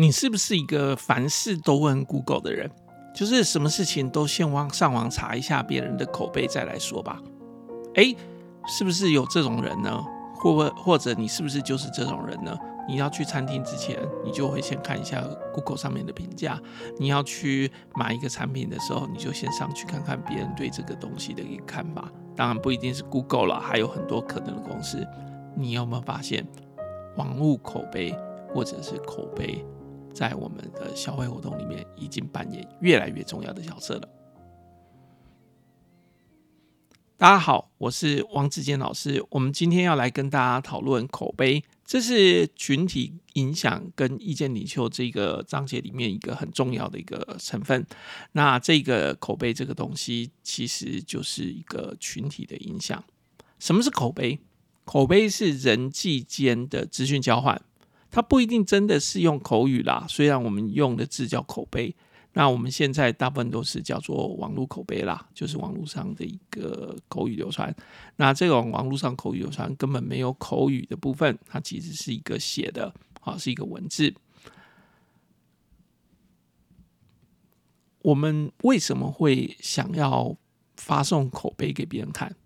你是不是一个凡事都问 Google 的人？就是什么事情都先往上网查一下别人的口碑再来说吧。诶，是不是有这种人呢？或或或者你是不是就是这种人呢？你要去餐厅之前，你就会先看一下 Google 上面的评价。你要去买一个产品的时候，你就先上去看看别人对这个东西的一个看法。当然不一定是 Google 了，还有很多可能的公司。你有没有发现，网络口碑或者是口碑，在我们的消费活动里面已经扮演越来越重要的角色了？大家好，我是王志坚老师。我们今天要来跟大家讨论口碑，这是群体影响跟意见领袖这个章节里面一个很重要的一个成分。那这个口碑这个东西，其实就是一个群体的影响。什么是口碑？口碑是人际间的资讯交换，它不一定真的是用口语啦。虽然我们用的字叫口碑。那我们现在大部分都是叫做网络口碑啦，就是网络上的一个口语流传。那这种网络上口语流传根本没有口语的部分，它其实是一个写的，啊，是一个文字。我们为什么会想要发送口碑给别人看？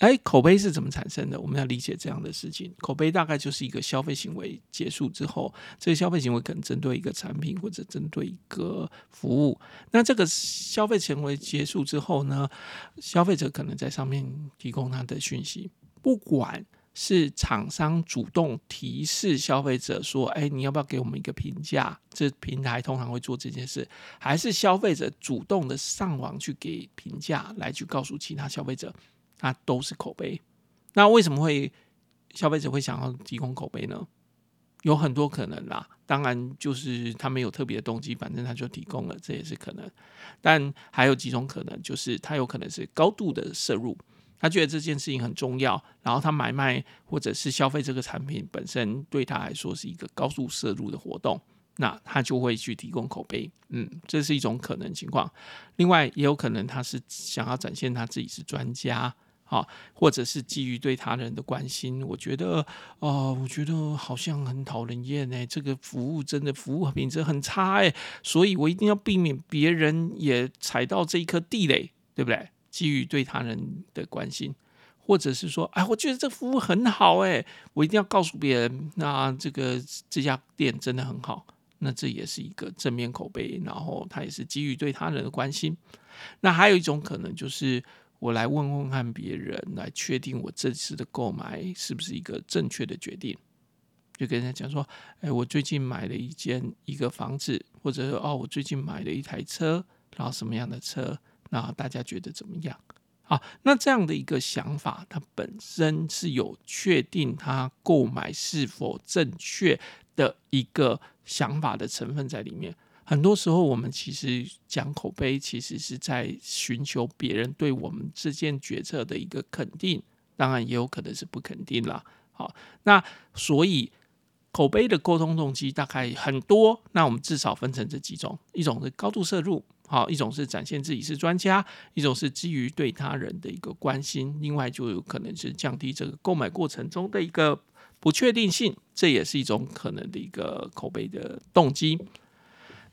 哎，口碑是怎么产生的？我们要理解这样的事情。口碑大概就是一个消费行为结束之后，这个消费行为可能针对一个产品或者针对一个服务。那这个消费行为结束之后呢，消费者可能在上面提供他的讯息，不管是厂商主动提示消费者说：“哎，你要不要给我们一个评价？”这平台通常会做这件事，还是消费者主动的上网去给评价，来去告诉其他消费者。它都是口碑，那为什么会消费者会想要提供口碑呢？有很多可能啦，当然就是他没有特别的动机，反正他就提供了，这也是可能。但还有几种可能，就是他有可能是高度的摄入，他觉得这件事情很重要，然后他买卖或者是消费这个产品本身对他来说是一个高度摄入的活动，那他就会去提供口碑。嗯，这是一种可能情况。另外也有可能他是想要展现他自己是专家。好，或者是基于对他人的关心，我觉得，哦、呃，我觉得好像很讨人厌哎，这个服务真的服务品质很差哎，所以我一定要避免别人也踩到这一颗地雷，对不对？基于对他人的关心，或者是说，哎，我觉得这服务很好哎，我一定要告诉别人，那这个这家店真的很好，那这也是一个正面口碑，然后他也是基于对他人的关心。那还有一种可能就是。我来问问看别人，来确定我这次的购买是不是一个正确的决定。就跟人家讲说，哎，我最近买了一间一个房子，或者说哦，我最近买了一台车，然后什么样的车，那大家觉得怎么样？好，那这样的一个想法，它本身是有确定他购买是否正确的一个想法的成分在里面。很多时候，我们其实讲口碑，其实是在寻求别人对我们这件决策的一个肯定，当然也有可能是不肯定啦。好，那所以口碑的沟通动机大概很多，那我们至少分成这几种：一种是高度摄入，好，一种是展现自己是专家，一种是基于对他人的一个关心，另外就有可能是降低这个购买过程中的一个不确定性，这也是一种可能的一个口碑的动机。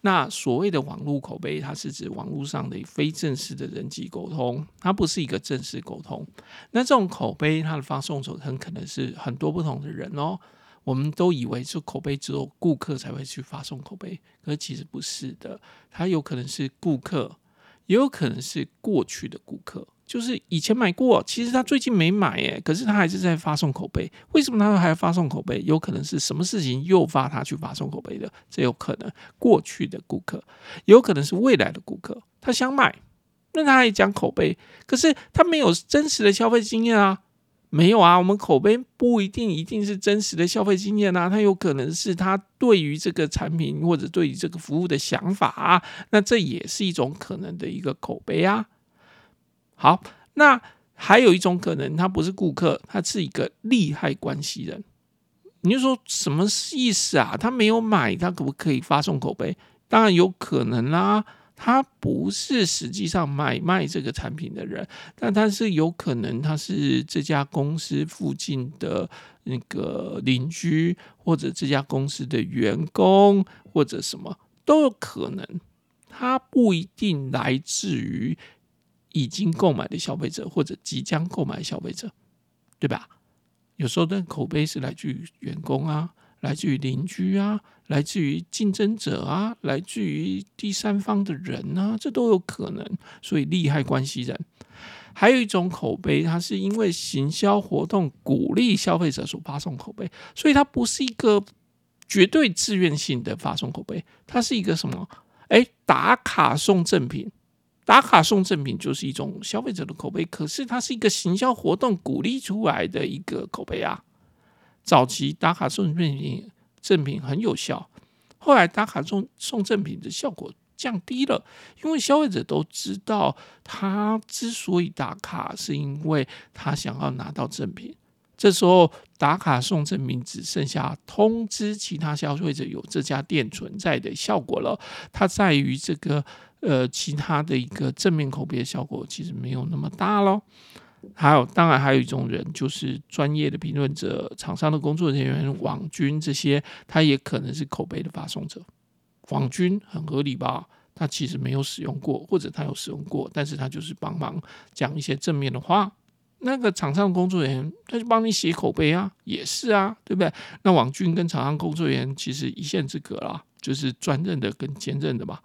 那所谓的网络口碑，它是指网络上的非正式的人际沟通，它不是一个正式沟通。那这种口碑，它的发送者很可能是很多不同的人哦。我们都以为是口碑只有顾客才会去发送口碑，可是其实不是的，它有可能是顾客，也有可能是过去的顾客。就是以前买过，其实他最近没买耶，可是他还是在发送口碑。为什么他还要发送口碑？有可能是什么事情诱发他去发送口碑的？这有可能过去的顾客，有可能是未来的顾客，他想买，那他也讲口碑，可是他没有真实的消费经验啊，没有啊。我们口碑不一定一定是真实的消费经验啊，他有可能是他对于这个产品或者对于这个服务的想法啊，那这也是一种可能的一个口碑啊。好，那还有一种可能，他不是顾客，他是一个利害关系人。你就说什么意思啊？他没有买，他可不可以发送口碑？当然有可能啦。他不是实际上买卖这个产品的人，但他是有可能他是这家公司附近的那个邻居，或者这家公司的员工，或者什么都有可能。他不一定来自于已经购买的消费者，或者即将购买消费者，对吧？有时候的口碑是来自于员工啊。来自于邻居啊，来自于竞争者啊，来自于第三方的人啊，这都有可能。所以利害关系人，还有一种口碑，它是因为行销活动鼓励消费者所发送口碑，所以它不是一个绝对自愿性的发送口碑，它是一个什么？哎，打卡送赠品，打卡送赠品就是一种消费者的口碑，可是它是一个行销活动鼓励出来的一个口碑啊。早期打卡送赠品赠品很有效，后来打卡送送赠品的效果降低了，因为消费者都知道，他之所以打卡，是因为他想要拿到赠品。这时候打卡送赠品只剩下通知其他消费者有这家店存在的效果了，它在于这个呃其他的一个正面口碑的效果其实没有那么大喽。还有，当然还有一种人，就是专业的评论者、厂商的工作人员、网军这些，他也可能是口碑的发送者。网军很合理吧？他其实没有使用过，或者他有使用过，但是他就是帮忙讲一些正面的话。那个厂商的工作人员，他就帮你写口碑啊，也是啊，对不对？那网军跟厂商工作人员其实一线之隔啦，就是专任的跟兼任的嘛。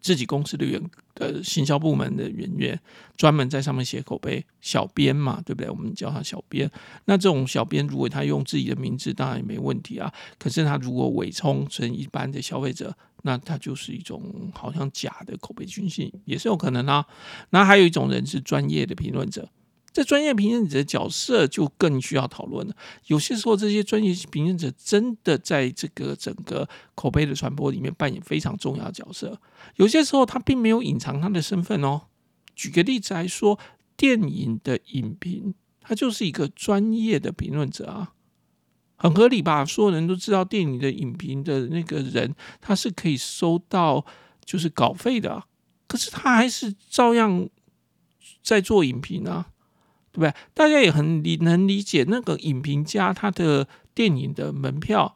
自己公司的员呃行销部门的人员，专门在上面写口碑，小编嘛，对不对？我们叫他小编。那这种小编，如果他用自己的名字，当然也没问题啊。可是他如果伪充成一般的消费者，那他就是一种好像假的口碑军信，也是有可能啊。那还有一种人是专业的评论者。这专业评论者的角色就更需要讨论了。有些时候，这些专业评论者真的在这个整个口碑的传播里面扮演非常重要的角色。有些时候，他并没有隐藏他的身份哦。举个例子来说，电影的影评，他就是一个专业的评论者啊，很合理吧？所有人都知道，电影的影评的那个人，他是可以收到就是稿费的，可是他还是照样在做影评啊。对不对？大家也很理能理解，那个影评家他的电影的门票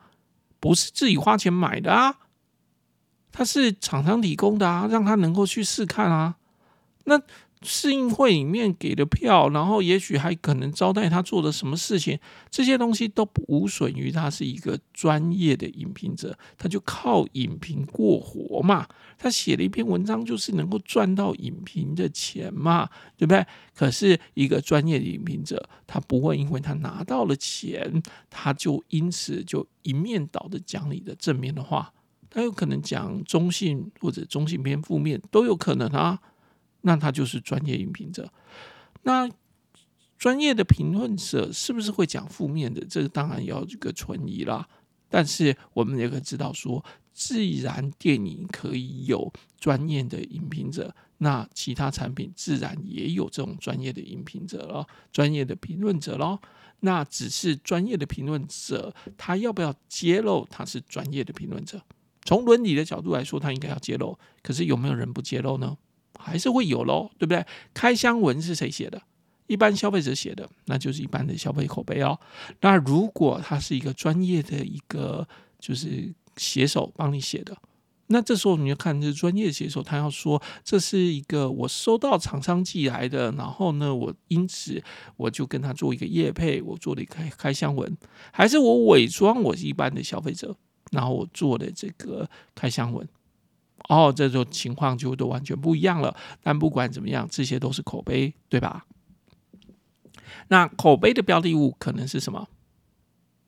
不是自己花钱买的啊，他是厂商提供的啊，让他能够去试看啊。那试映会里面给的票，然后也许还可能招待他做的什么事情，这些东西都不无损于他是一个专业的影评者，他就靠影评过活嘛。他写了一篇文章，就是能够赚到影评的钱嘛，对不对？可是一个专业的影评者，他不会因为他拿到了钱，他就因此就一面倒的讲你的正面的话，他有可能讲中性或者中性偏负面都有可能啊。那他就是专业影评者。那专业的评论者是不是会讲负面的？这个当然要这个存疑啦。但是我们也可以知道说，既然电影可以有专业的影评者，那其他产品自然也有这种专业的影评者了，专业的评论者喽。那只是专业的评论者，他要不要揭露他是专业的评论者？从伦理的角度来说，他应该要揭露。可是有没有人不揭露呢？还是会有喽，对不对？开箱文是谁写的？一般消费者写的，那就是一般的消费口碑哦。那如果他是一个专业的一个就是写手帮你写的，那这时候你就看这专业写手，他要说这是一个我收到厂商寄来的，然后呢，我因此我就跟他做一个业配，我做了一个开开箱文，还是我伪装我是一般的消费者，然后我做的这个开箱文。哦，这种情况就都完全不一样了。但不管怎么样，这些都是口碑，对吧？那口碑的标的物可能是什么？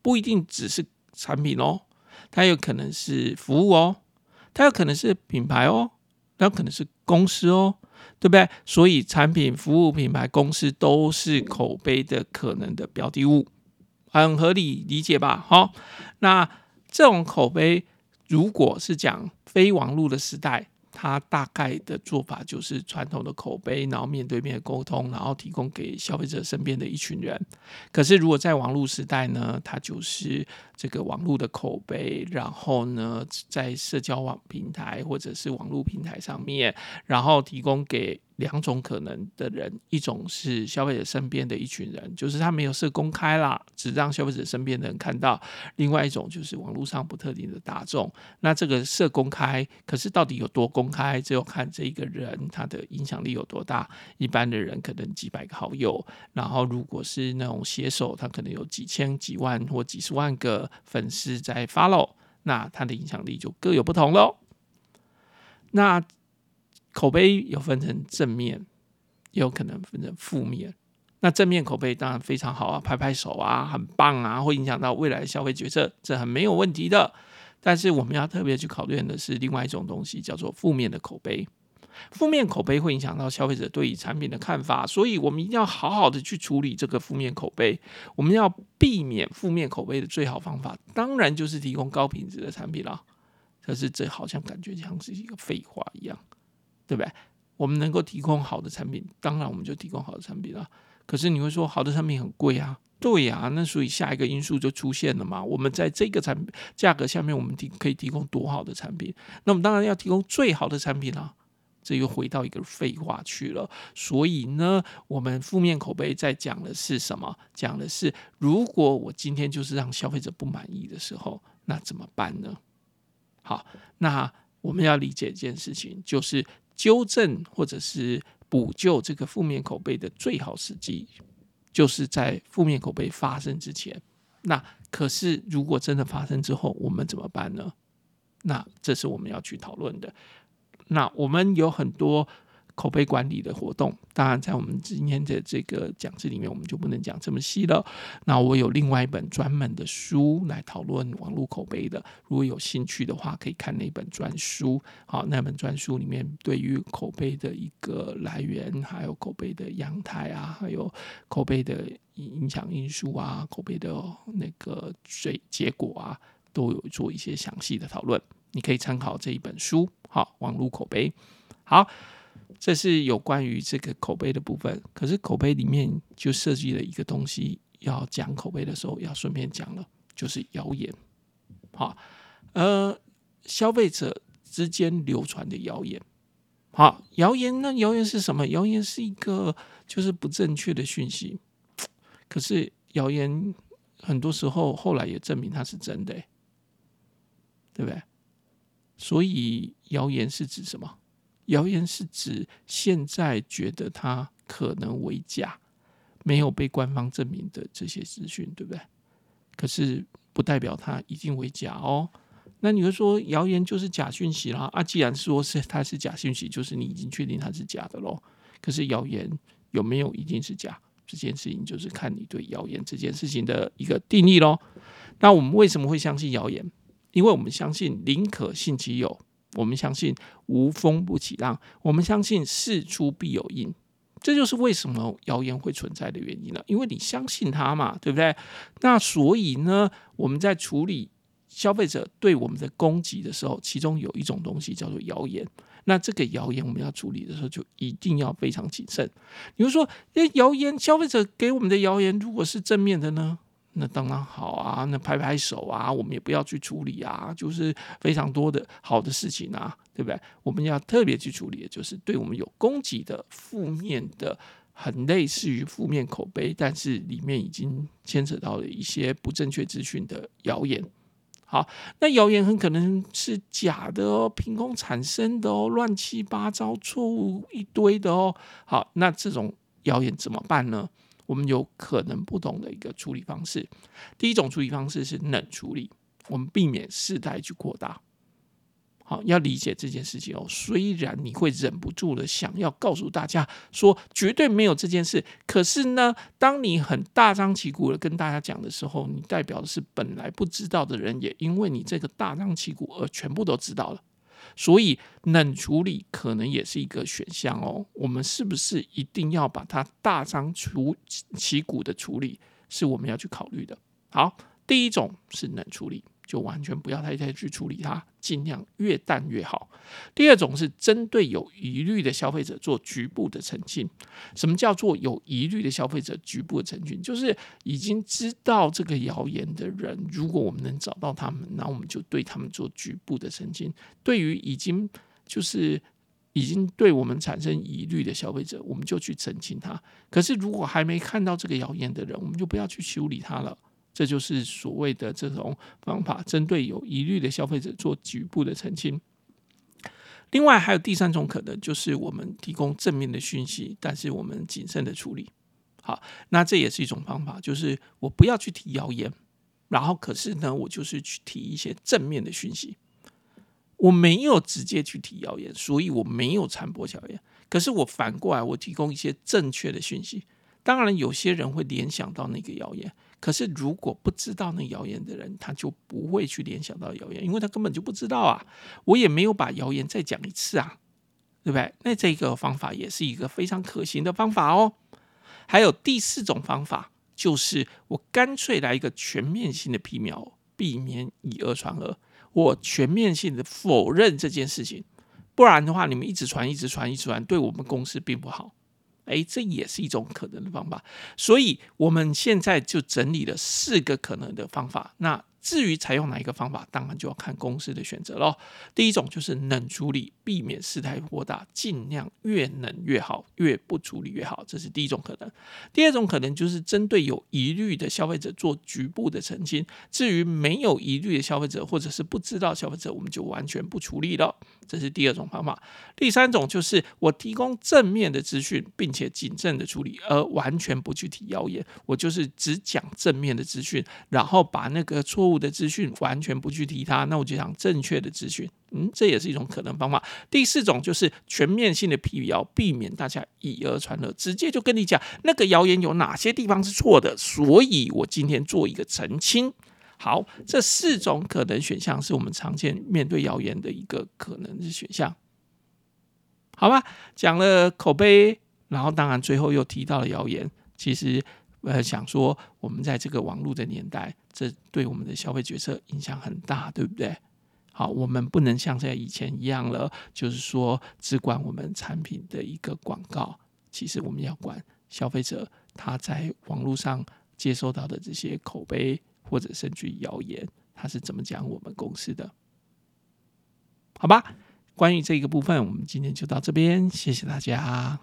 不一定只是产品哦，它有可能是服务哦，它有可能是品牌哦，它有可能是公司哦，对不对？所以产品、服务、品牌、公司都是口碑的可能的标的物，很合理理解吧？好，那这种口碑如果是讲。非网络的时代，它大概的做法就是传统的口碑，然后面对面的沟通，然后提供给消费者身边的一群人。可是如果在网络时代呢，它就是这个网络的口碑，然后呢，在社交网平台或者是网络平台上面，然后提供给。两种可能的人，一种是消费者身边的一群人，就是他没有设公开啦，只让消费者身边的人看到；另外一种就是网络上不特定的大众。那这个设公开，可是到底有多公开，只有看这一个人他的影响力有多大。一般的人可能几百个好友，然后如果是那种写手，他可能有几千、几万或几十万个粉丝在 follow，那他的影响力就各有不同喽。那口碑有分成正面，也有可能分成负面。那正面口碑当然非常好啊，拍拍手啊，很棒啊，会影响到未来的消费决策，这很没有问题的。但是我们要特别去考虑的是另外一种东西，叫做负面的口碑。负面口碑会影响到消费者对于产品的看法，所以我们一定要好好的去处理这个负面口碑。我们要避免负面口碑的最好方法，当然就是提供高品质的产品了。可是这好像感觉像是一个废话一样。对不对？我们能够提供好的产品，当然我们就提供好的产品了。可是你会说，好的产品很贵啊？对呀，那所以下一个因素就出现了嘛。我们在这个产品价格下面，我们提可以提供多好的产品？那我们当然要提供最好的产品了。这又回到一个废话去了。所以呢，我们负面口碑在讲的是什么？讲的是，如果我今天就是让消费者不满意的时候，那怎么办呢？好，那我们要理解一件事情，就是。纠正或者是补救这个负面口碑的最好时机，就是在负面口碑发生之前。那可是，如果真的发生之后，我们怎么办呢？那这是我们要去讨论的。那我们有很多。口碑管理的活动，当然在我们今天的这个讲座里面，我们就不能讲这么细了。那我有另外一本专门的书来讨论网络口碑的，如果有兴趣的话，可以看那本专书。好，那本专书里面对于口碑的一个来源，还有口碑的样态啊，还有口碑的影响因素啊，口碑的那个最结果啊，都有做一些详细的讨论。你可以参考这一本书。好，网络口碑，好。这是有关于这个口碑的部分，可是口碑里面就设计了一个东西，要讲口碑的时候要顺便讲了，就是谣言。好，呃，消费者之间流传的谣言。好，谣言呢？谣言是什么？谣言是一个就是不正确的讯息。可是谣言很多时候后来也证明它是真的，对不对？所以谣言是指什么？谣言是指现在觉得它可能为假，没有被官方证明的这些资讯，对不对？可是不代表它一定为假哦。那你会说谣言就是假讯息啦？啊，既然说是 它是假讯息，就是你已经确定它是假的喽。可是谣言有没有一定是假？这件事情就是看你对谣言这件事情的一个定义喽。那我们为什么会相信谣言？因为我们相信宁可信其有。我们相信无风不起浪，我们相信事出必有因，这就是为什么谣言会存在的原因了。因为你相信它嘛，对不对？那所以呢，我们在处理消费者对我们的攻击的时候，其中有一种东西叫做谣言。那这个谣言我们要处理的时候，就一定要非常谨慎。比如说，诶，谣言，消费者给我们的谣言，如果是正面的呢？那当然好啊，那拍拍手啊，我们也不要去处理啊，就是非常多的好的事情啊，对不对？我们要特别去处理的就是对我们有攻击的、负面的，很类似于负面口碑，但是里面已经牵扯到了一些不正确资讯的谣言。好，那谣言很可能是假的哦，凭空产生的哦，乱七八糟、错误一堆的哦。好，那这种谣言怎么办呢？我们有可能不同的一个处理方式。第一种处理方式是冷处理，我们避免事态去扩大。好，要理解这件事情哦。虽然你会忍不住的想要告诉大家说绝对没有这件事，可是呢，当你很大张旗鼓的跟大家讲的时候，你代表的是本来不知道的人，也因为你这个大张旗鼓而全部都知道了。所以冷处理可能也是一个选项哦。我们是不是一定要把它大张旗鼓的处理，是我们要去考虑的。好，第一种是冷处理，就完全不要太太去处理它，尽量越淡越好。第二种是针对有疑虑的消费者做局部的澄清。什么叫做有疑虑的消费者局部的澄清？就是已经知道这个谣言的人，如果我们能找到他们，那我们就对他们做局部的澄清。对于已经就是已经对我们产生疑虑的消费者，我们就去澄清他。可是如果还没看到这个谣言的人，我们就不要去修理他了。这就是所谓的这种方法，针对有疑虑的消费者做局部的澄清。另外还有第三种可能，就是我们提供正面的讯息，但是我们谨慎的处理。好，那这也是一种方法，就是我不要去提谣言，然后可是呢，我就是去提一些正面的讯息。我没有直接去提谣言，所以我没有传播谣言。可是我反过来，我提供一些正确的讯息。当然，有些人会联想到那个谣言。可是，如果不知道那谣言的人，他就不会去联想到谣言，因为他根本就不知道啊。我也没有把谣言再讲一次啊，对不对？那这个方法也是一个非常可行的方法哦。还有第四种方法，就是我干脆来一个全面性的辟谣，避免以讹传讹。我全面性的否认这件事情，不然的话，你们一直传、一直传、一直传，对我们公司并不好。哎，这也是一种可能的方法，所以我们现在就整理了四个可能的方法。那至于采用哪一个方法，当然就要看公司的选择咯。第一种就是冷处理，避免事态扩大，尽量越冷越好，越不处理越好，这是第一种可能。第二种可能就是针对有疑虑的消费者做局部的澄清，至于没有疑虑的消费者或者是不知道消费者，我们就完全不处理了，这是第二种方法。第三种就是我提供正面的资讯，并且谨慎的处理，而完全不去提谣言，我就是只讲正面的资讯，然后把那个错误。的资讯完全不去提它，那我就讲正确的资讯，嗯，这也是一种可能方法。第四种就是全面性的辟谣，避免大家以讹传讹，直接就跟你讲那个谣言有哪些地方是错的，所以我今天做一个澄清。好，这四种可能选项是我们常见面对谣言的一个可能的选项，好吧？讲了口碑，然后当然最后又提到了谣言，其实。呃，想说我们在这个网络的年代，这对我们的消费决策影响很大，对不对？好，我们不能像在以前一样了，就是说只管我们产品的一个广告，其实我们要管消费者他在网络上接收到的这些口碑或者甚至谣言，他是怎么讲我们公司的？好吧，关于这个部分，我们今天就到这边，谢谢大家。